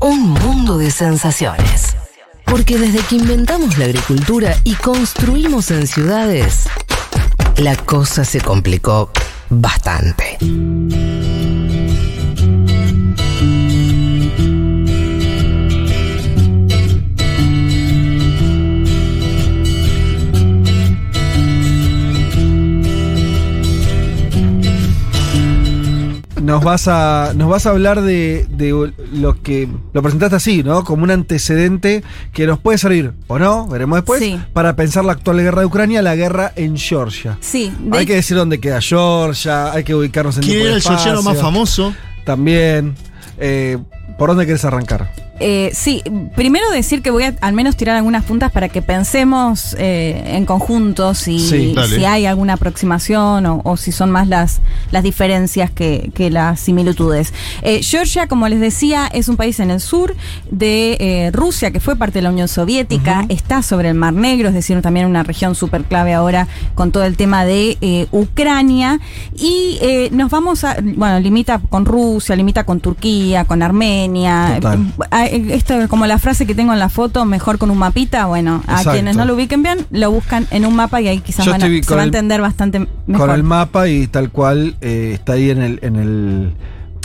Un mundo de sensaciones. Porque desde que inventamos la agricultura y construimos en ciudades, la cosa se complicó bastante. Nos vas a nos vas a hablar de, de lo que lo presentaste así, ¿no? Como un antecedente que nos puede servir o no, veremos después, Sí. para pensar la actual guerra de Ucrania, la guerra en Georgia. Sí, de Hay que decir dónde queda Georgia, hay que ubicarnos en ¿Quién era el georgiano más famoso? También. Eh, ¿Por dónde querés arrancar? Eh, sí, primero decir que voy a al menos tirar algunas puntas para que pensemos eh, en conjunto si, Sí, si hay alguna aproximación o, o si son más las, las diferencias que, que las similitudes. Eh, Georgia, como les decía, es un país en el sur de eh, Rusia que fue parte de la Unión Soviética, está sobre el Mar Negro, es decir, también una región súper clave ahora con todo el tema de eh, Ucrania. Y eh, nos vamos a, bueno, limita con Rusia, limita con Turquía, con Armenia. Total. Eh, Esto es como la frase que tengo en la foto, mejor con un mapita. Bueno, a Exacto. quienes no lo ubiquen bien, lo buscan en un mapa y ahí quizás van a- se va a el- entender bastante mejor. Con el mapa y tal cual eh, está ahí en el, en el.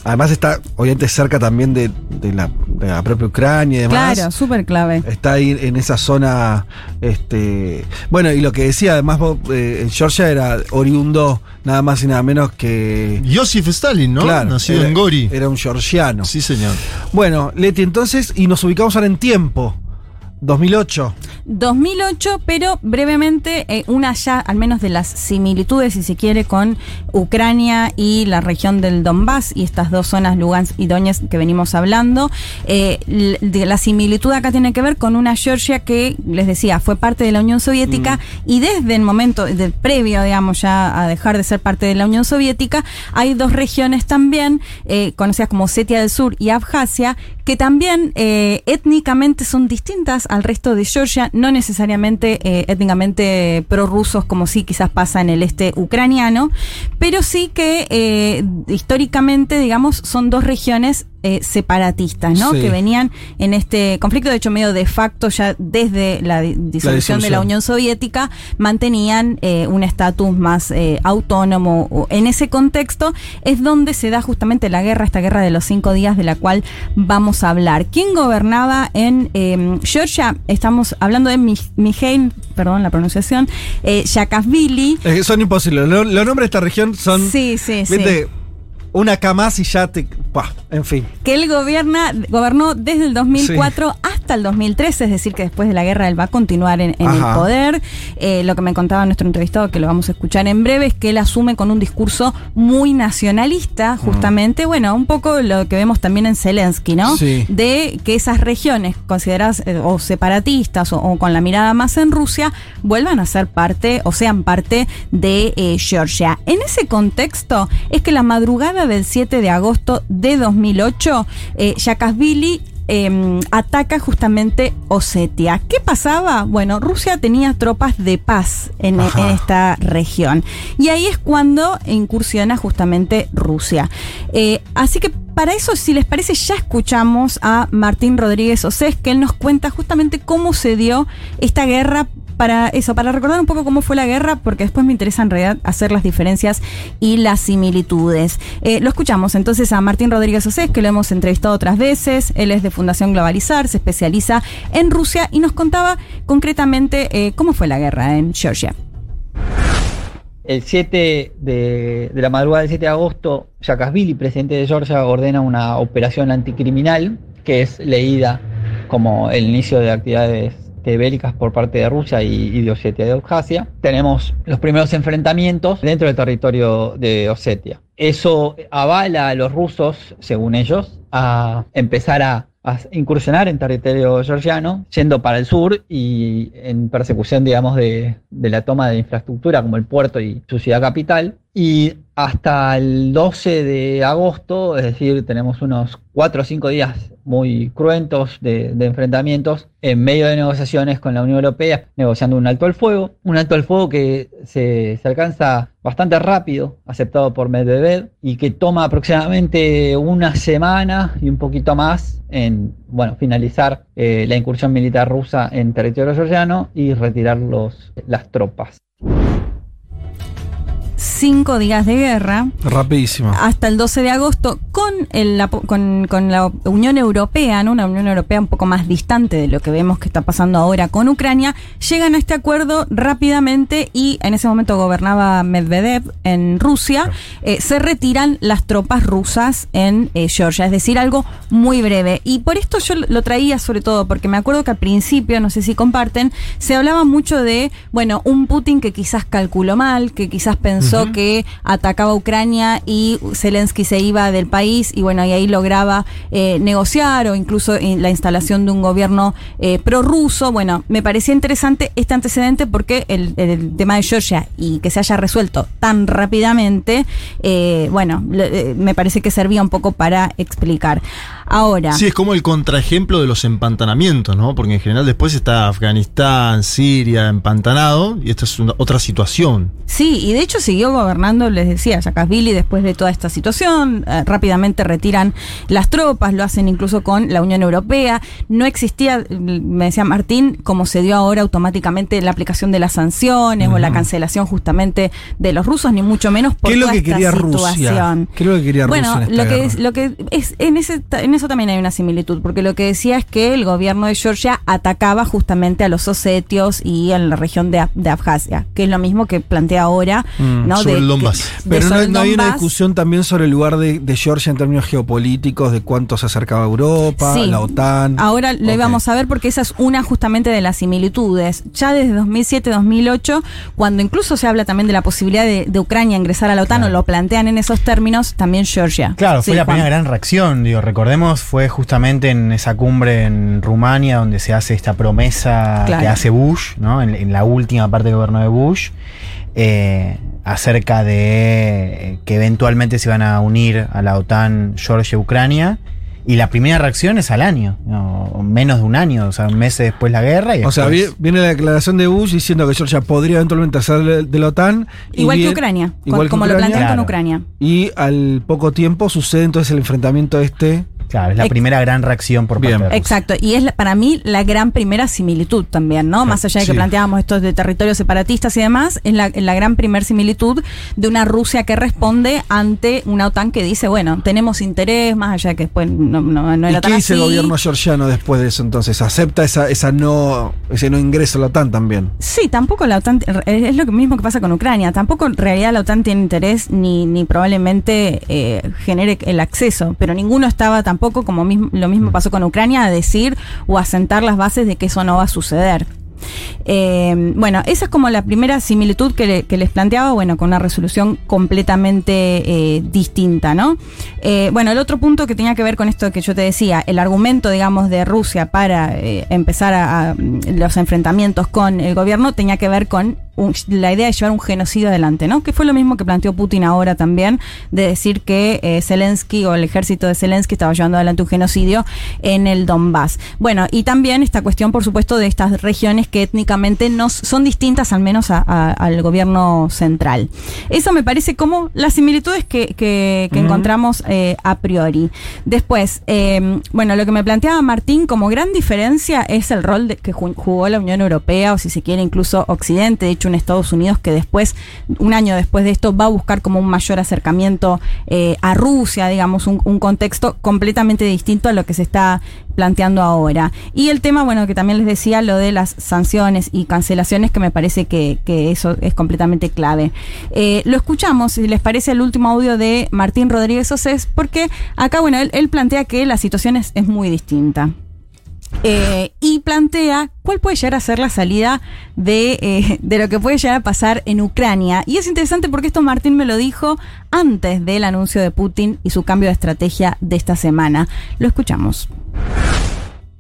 Además está, obviamente, cerca también de, de la, la propia Ucrania y demás. claro, súper clave. Está ahí en esa zona. Este, bueno, y lo que decía, además, vos, eh, en Georgia era oriundo nada más y nada menos que. Joseph Stalin, ¿no? Claro, Nacido era- en Gori. Era un georgiano. Sí, señor. Bueno, Leti, entonces, y nos ubicamos ahora en tiempo. 2008. 2008, pero brevemente eh, una ya, al menos de las similitudes, si se quiere, con Ucrania y la región del Donbass y estas dos zonas, Lugansk y Donetsk, que venimos hablando. Eh, de la similitud acá tiene que ver con una Georgia que, les decía, fue parte de la Unión Soviética y desde el momento del previo, digamos, ya a dejar de ser parte de la Unión Soviética, hay dos regiones también, eh, conocidas como Setia del Sur y Abjasia, que también eh, étnicamente son distintas al resto de Georgia, no necesariamente eh, étnicamente prorrusos como sí quizás pasa en el este ucraniano, pero sí que eh, históricamente, digamos, son dos regiones eh, separatistas, ¿no? Sí. Que venían en este conflicto, de hecho medio de facto ya desde la di- disolución de la. Unión Soviética, mantenían eh, un estatus más eh, autónomo. En ese contexto es donde se da justamente la guerra, esta guerra de los cinco días de la cual vamos a hablar. ¿Quién gobernaba en eh, Georgia? Estamos hablando de Mi- Mijail, perdón la pronunciación, eh, Saakashvili. Eh, son imposibles. Lo- Los nombres de esta región son. Sí, sí, sí. Una K más y ya te. Pah, en fin. que él gobierna, gobernó desde el 2004 hasta el 2013, es decir, que después de la guerra él va a continuar en, en el poder. Eh, lo que me contaba nuestro entrevistado, que lo vamos a escuchar en breve, es que él asume con un discurso muy nacionalista, justamente, bueno, un poco lo que vemos también en Zelensky, ¿no? Sí. De que esas regiones consideradas eh, o separatistas o, o con la mirada más en Rusia vuelvan a ser parte o sean parte de eh, Georgia. En ese contexto es que la madrugada del 7 de agosto de 2008, eh, eh, ataca justamente Osetia. ¿Qué pasaba? Bueno, Rusia tenía tropas de paz en esta región. Y ahí es cuando incursiona justamente Rusia. Eh, así que para eso, si les parece, ya escuchamos a Martín Rodríguez Osés, que él nos cuenta justamente cómo se dio esta guerra. Para eso, para recordar un poco cómo fue la guerra, porque después me interesa en realidad hacer las diferencias y las similitudes. Eh, lo escuchamos entonces a Martín Rodríguez Osés, que lo hemos entrevistado otras veces. Él es de Fundación Globalizar, se especializa en Rusia y nos contaba concretamente eh, cómo fue la guerra en Georgia. El 7 de, la madrugada del 7 de agosto, Saakashvili, presidente de Georgia, ordena una operación anticriminal que es leída como el inicio de actividades este, bélicas por parte de Rusia y, y de Osetia de Abjasia. Tenemos los primeros enfrentamientos dentro del territorio de Osetia. Eso avala a los rusos, según ellos, a empezar a, a incursionar en territorio georgiano, yendo para el sur y en persecución, digamos, de, de la toma de infraestructura como el puerto y su ciudad capital. Y hasta el 12 de agosto, es decir, tenemos unos 4 o 5 días muy cruentos de, enfrentamientos en medio de negociaciones con la Unión Europea, negociando un alto al fuego, un alto al fuego que se, se alcanza bastante rápido, aceptado por Medvedev, y que toma aproximadamente una semana y un poquito más en bueno, finalizar eh, la incursión militar rusa en territorio georgiano y retirar los, las tropas cinco días de guerra. Rapidísimo. Hasta el 12 de agosto con, el, con, con, la Unión Europea, ¿no? una Unión Europea un poco más distante de lo que vemos que está pasando ahora con Ucrania, llegan a este acuerdo rápidamente y en ese momento gobernaba Medvedev en Rusia, eh, se retiran las tropas rusas en eh, Georgia, es decir, algo muy breve. Y por esto yo lo traía sobre todo porque me acuerdo que al principio, no sé si comparten, se hablaba mucho de, bueno, un Putin que quizás calculó mal, que quizás pensó que atacaba Ucrania y Zelensky se iba del país y bueno, y ahí lograba eh, negociar o incluso la instalación de un gobierno eh, prorruso. Bueno, me parecía interesante este antecedente porque el, tema de Georgia y que se haya resuelto tan rápidamente, eh, bueno, me parece que servía un poco para explicar. Ahora. Sí, es como el contraejemplo de los empantanamientos, ¿no? Porque en general después está Afganistán, Siria, empantanado, y esta es una, otra situación. Sí, y de hecho siguió gobernando, les decía, Saakashvili después de toda esta situación. Eh, rápidamente retiran las tropas, lo hacen incluso con la Unión Europea. No existía, me decía Martín, como se dio ahora automáticamente la aplicación de las sanciones o la cancelación justamente de los rusos, ni mucho menos por ¿Qué es lo toda que esta quería situación. Rusia? ¿Qué es lo que quería bueno, Rusia en esta lo que guerra? es, lo que es en ese en eso también hay una similitud, porque lo que decía es que el gobierno de Georgia atacaba justamente a los osetios y a la región de, de Abjasia, que es lo mismo que plantea ahora, Mm, ¿no? sobre de, el Donbass. Pero no, no hay una discusión también sobre el lugar de, de Georgia en términos geopolíticos, de cuánto se acercaba a Europa, Sí. la OTAN. Ahora lo íbamos a ver porque esa es una justamente de las similitudes. Ya desde 2007-2008, cuando incluso se habla también de la posibilidad de, de Ucrania ingresar a la OTAN o lo plantean en esos términos, también Georgia. Claro, Sí, fue la Juan. primera gran reacción, digo, recordemos, fue justamente en esa cumbre en Rumania donde se hace esta promesa Claro. que hace Bush, ¿no? En, en la última parte del gobierno de Bush, eh, acerca de eh, que eventualmente se van a unir a la OTAN Georgia y Ucrania. Y la primera reacción es al año, menos de un año, o sea, meses después la guerra. Y O sea, viene la declaración de Bush diciendo que Georgia podría eventualmente ser de, la OTAN. y Igual que Ucrania, igual que como lo Ucrania. plantean con. Ucrania. Y al poco tiempo sucede entonces el enfrentamiento este. Claro, es la Ex- primera gran reacción por Bien. parte de Rusia. Exacto, y es la- para mí la gran primera similitud también, ¿no? Más allá de que sí. planteábamos estos de territorios separatistas y demás, es la, la gran primer similitud de una Rusia que responde ante una OTAN que dice, bueno, tenemos interés, más allá de que después no, no, no ¿Y era tan qué dice el gobierno georgiano después de eso entonces? ¿Acepta esa, esa no, ese no ingreso a la OTAN también? Sí, tampoco la OTAN, es lo mismo que pasa con Ucrania, tampoco en realidad la OTAN tiene interés ni, ni probablemente eh, genere el acceso, pero ninguno estaba tampoco, como mismo, lo mismo pasó con Ucrania, a decir o a sentar las bases de que eso no va a suceder. Eh, bueno, esa es como la primera similitud que, le- que les planteaba, bueno, con una resolución completamente eh, distinta, ¿no? Eh, bueno, el otro punto que tenía que ver con esto que yo te decía, el argumento, digamos, de Rusia para empezar a, a, mm, los enfrentamientos con el gobierno tenía que ver con un- la idea de llevar un genocidio adelante, ¿no? Que fue lo mismo que planteó Putin ahora también, de decir que eh, Zelensky o el ejército de Zelensky estaba llevando adelante un genocidio en el Donbass. Bueno, y también esta cuestión, por supuesto, de estas regiones que étnicamente no son distintas, al menos a- a- al gobierno central. Eso me parece como las similitudes que, que- que encontramos eh, a priori. Después, eh, bueno, lo que me planteaba Martín como gran diferencia es el rol de- que ju- jugó la Unión Europea, o si se quiere incluso Occidente, de hecho un Estados Unidos que después, un año después de esto, va a buscar como un mayor acercamiento eh, a Rusia, digamos, un, contexto completamente distinto a lo que se está planteando ahora. Y el tema, bueno, que también les decía, lo de las sanciones y cancelaciones, que me parece que, eso es completamente clave. Eh, lo escuchamos, si les parece, el último audio de Martín Rodríguez Osés, porque acá, bueno, él, él plantea que la situación es, es muy distinta. Eh, y plantea cuál puede llegar a ser la salida de, eh, de lo que puede llegar a pasar en Ucrania. Y es interesante porque esto Martín me lo dijo antes del anuncio de Putin y su cambio de estrategia de esta semana. Lo escuchamos.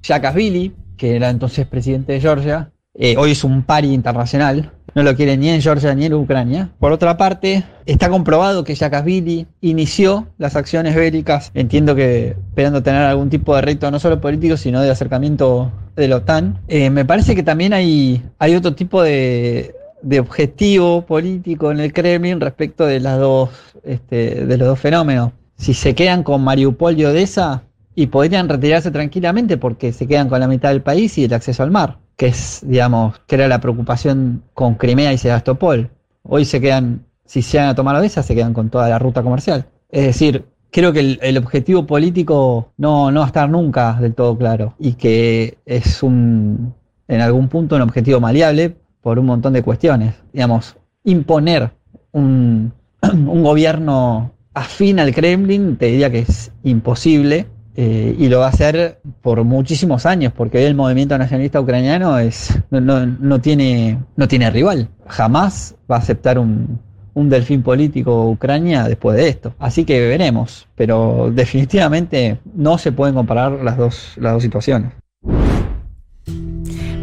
Saakashvili, que era entonces presidente de Georgia, eh, hoy es un pari internacional, no lo quiere ni en Georgia ni en Ucrania. Por otra parte, está comprobado que Saakashvili inició las acciones bélicas, entiendo que esperando tener algún tipo de reto no solo político, sino de acercamiento de la OTAN. Eh, me parece que también hay, hay otro tipo de, de objetivo político en el Kremlin respecto de, las dos, este, de los dos fenómenos. Si se quedan con Mariupol y Odessa, y podrían retirarse tranquilamente porque se quedan con la mitad del país y el acceso al mar, que es, digamos, que era la preocupación con Crimea y Sebastopol. Hoy se quedan, si se van a tomar Odessa, se quedan con toda la ruta comercial. Es decir, creo que el, el objetivo político no, no va a estar nunca del todo claro y que es un, en algún punto, un objetivo maleable por un montón de cuestiones. Digamos, imponer un, un gobierno afín al Kremlin, te diría que es imposible. Eh, y lo va a hacer por muchísimos años, porque hoy el movimiento nacionalista ucraniano es, no, no- no tiene, no tiene rival. Jamás va a aceptar un, un delfín político Ucrania después de esto. Así que veremos, pero definitivamente no se pueden comparar las dos, las dos situaciones.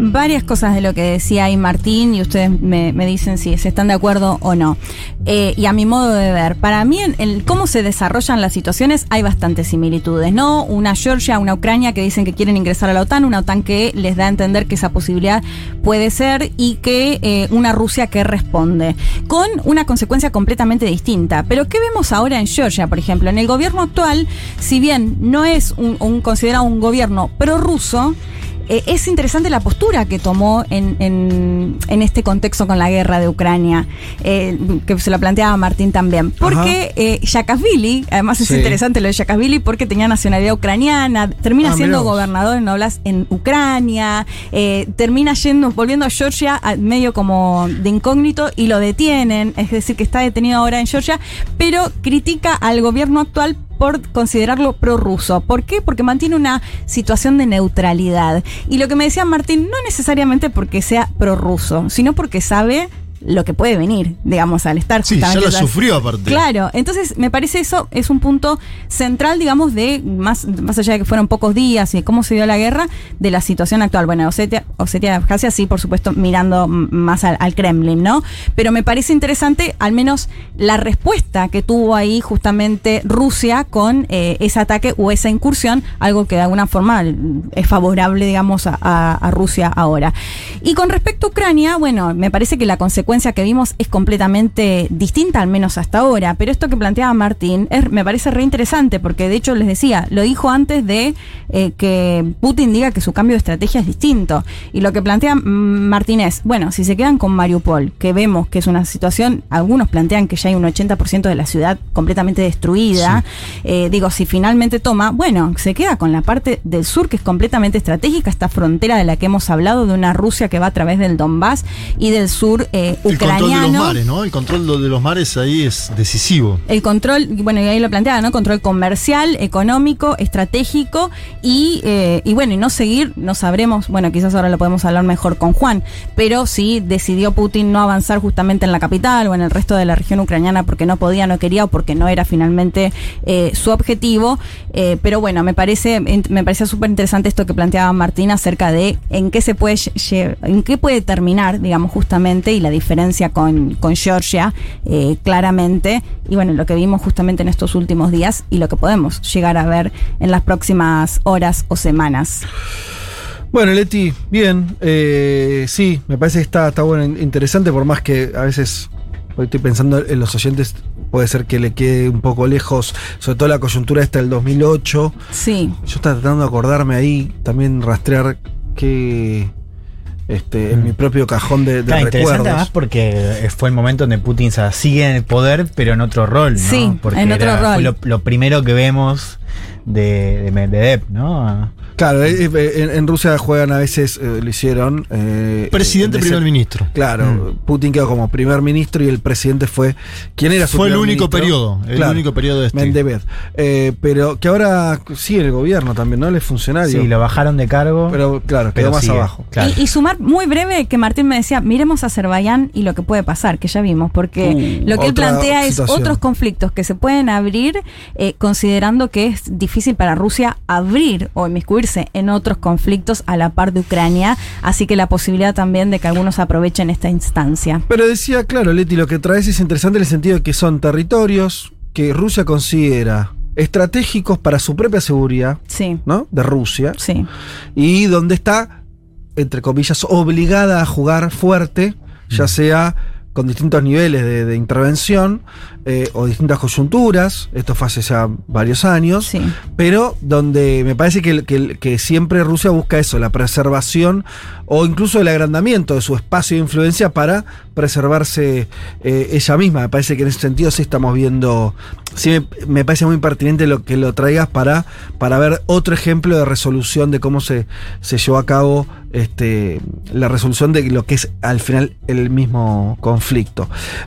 Varias cosas de lo que decía ahí Martín y ustedes me, me dicen si se están de acuerdo o no. Eh, y a mi modo de ver, para mí en el cómo se desarrollan las situaciones hay bastantes similitudes, ¿no? Una Georgia, una Ucrania que dicen que quieren ingresar a la OTAN, una OTAN que les da a entender que esa posibilidad puede ser y que eh, una Rusia que responde, con una consecuencia completamente distinta. Pero ¿qué vemos ahora en Georgia, por ejemplo? En el gobierno actual, si bien no es un, un considerado un gobierno prorruso, eh, es interesante la postura que tomó en, en, en este contexto con la guerra de Ucrania, eh, que se lo planteaba Martín también. Porque eh, además es Sí. interesante lo de Saakashvili porque tenía nacionalidad ucraniana, termina Ah, siendo gobernador en Oblast en Ucrania, eh, termina yendo, volviendo a Georgia medio como de incógnito y lo detienen, es decir, que está detenido ahora en Georgia, pero critica al gobierno actual por considerarlo prorruso. ¿Por qué? Porque mantiene una situación de neutralidad. Y lo que me decía Martín, no necesariamente porque sea prorruso, sino porque sabe lo que puede venir, digamos, al estar Sí, ya lo sufrió aparte. Claro, entonces me parece eso es un punto central, digamos, de más, más allá de que fueron pocos días y de cómo se dio la guerra, de la situación actual. Bueno, Osetia, Osetia de Abjasia sí, por supuesto, mirando más al, al Kremlin, ¿no? Pero me parece interesante al menos la respuesta que tuvo ahí justamente Rusia con eh, ese ataque o esa incursión, algo que de alguna forma es favorable, digamos, a, a- a Rusia ahora. Y con respecto a Ucrania, bueno, me parece que la consecuencia que vimos es completamente distinta, al menos hasta ahora. Pero esto que planteaba Martín es- me parece re interesante, porque de hecho les decía, lo dijo antes de eh, que Putin diga que su cambio de estrategia es distinto. Y lo que plantea mm, Martín es, bueno, si se quedan con Mariupol, que vemos que es una situación, algunos plantean que ya hay un 80% de la ciudad completamente destruida, eh, digo, si finalmente toma, bueno, se queda con la parte del sur que es completamente estratégica, esta frontera de la que hemos hablado, de una Rusia que va a través del Donbass y del sur eh, El control de los ucraniano. mares, ¿no? El control de los mares ahí es decisivo. El control, bueno, y ahí lo planteaba, ¿no? Control comercial, económico, estratégico y, eh, y bueno, y no seguir, no sabremos, bueno, quizás ahora lo podemos hablar mejor con Juan, pero si decidió Putin no avanzar justamente en la capital o en el resto de la región ucraniana porque no podía, no quería o porque no era finalmente eh, su objetivo. eh, pero bueno, me parece, me parecía súper interesante esto que planteaba Martín acerca de en qué se puede, en qué puede terminar, digamos, justamente, y la diferencia con, con Georgia, eh, claramente, y bueno, lo que vimos justamente en estos últimos días y lo que podemos llegar a ver en las próximas horas o semanas. Bueno, Leti, bien. eh, sí, me parece que está, está bueno, in- interesante, por más que a veces hoy estoy pensando en los oyentes, puede ser que le quede un poco lejos, sobre todo la coyuntura esta del 2008. Sí. Yo estaba tratando de acordarme ahí, también rastrear que este, en mi propio cajón de, de Claro, interesante recuerdos. además porque fue el momento donde Putin se sigue en el poder, pero en otro rol, ¿no? Sí, porque en otro era- rol. Fue lo, lo primero que vemos de, de Medvedev, ¿no? Claro, eh, eh, en, en Rusia juegan a veces, eh, lo hicieron. eh, Presidente, ese- primer ministro. Claro, Putin quedó como primer ministro y el presidente fue. ¿Quién era su Fue el único ministro? periodo, el único periodo este. Mendebev. Eh, pero que ahora sigue el gobierno también, ¿no? Él es funcionario. Sí, lo bajaron de cargo. Pero claro, quedó pero más sigue, abajo. claro. Y, y sumar muy breve que Martín me decía, miremos a Azerbaiyán y lo que puede pasar, que ya vimos, porque Uh, lo que él plantea es situación. otros conflictos que se pueden abrir, eh, considerando que es difícil para Rusia abrir o inmiscuirse en otros conflictos a la par de Ucrania, así que la posibilidad también de que algunos aprovechen esta instancia. Pero decía, claro, Leti, lo que traes es interesante en el sentido de que son territorios que Rusia considera estratégicos para su propia seguridad, Sí, ¿no? De Rusia. sí. Y donde está, entre comillas, obligada a jugar fuerte, ya sea con distintos niveles de, de intervención eh, o distintas coyunturas. Esto fue hace ya varios años. Sí. Pero donde me parece que, que- que siempre Rusia busca eso, la preservación o incluso el agrandamiento de su espacio de influencia para preservarse eh, ella misma. Me parece que en ese sentido sí estamos viendo, sí me, me parece muy pertinente lo que lo traigas para, para ver otro ejemplo de resolución de cómo se, se llevó a cabo este, la resolución de lo que es al final el mismo conflicto.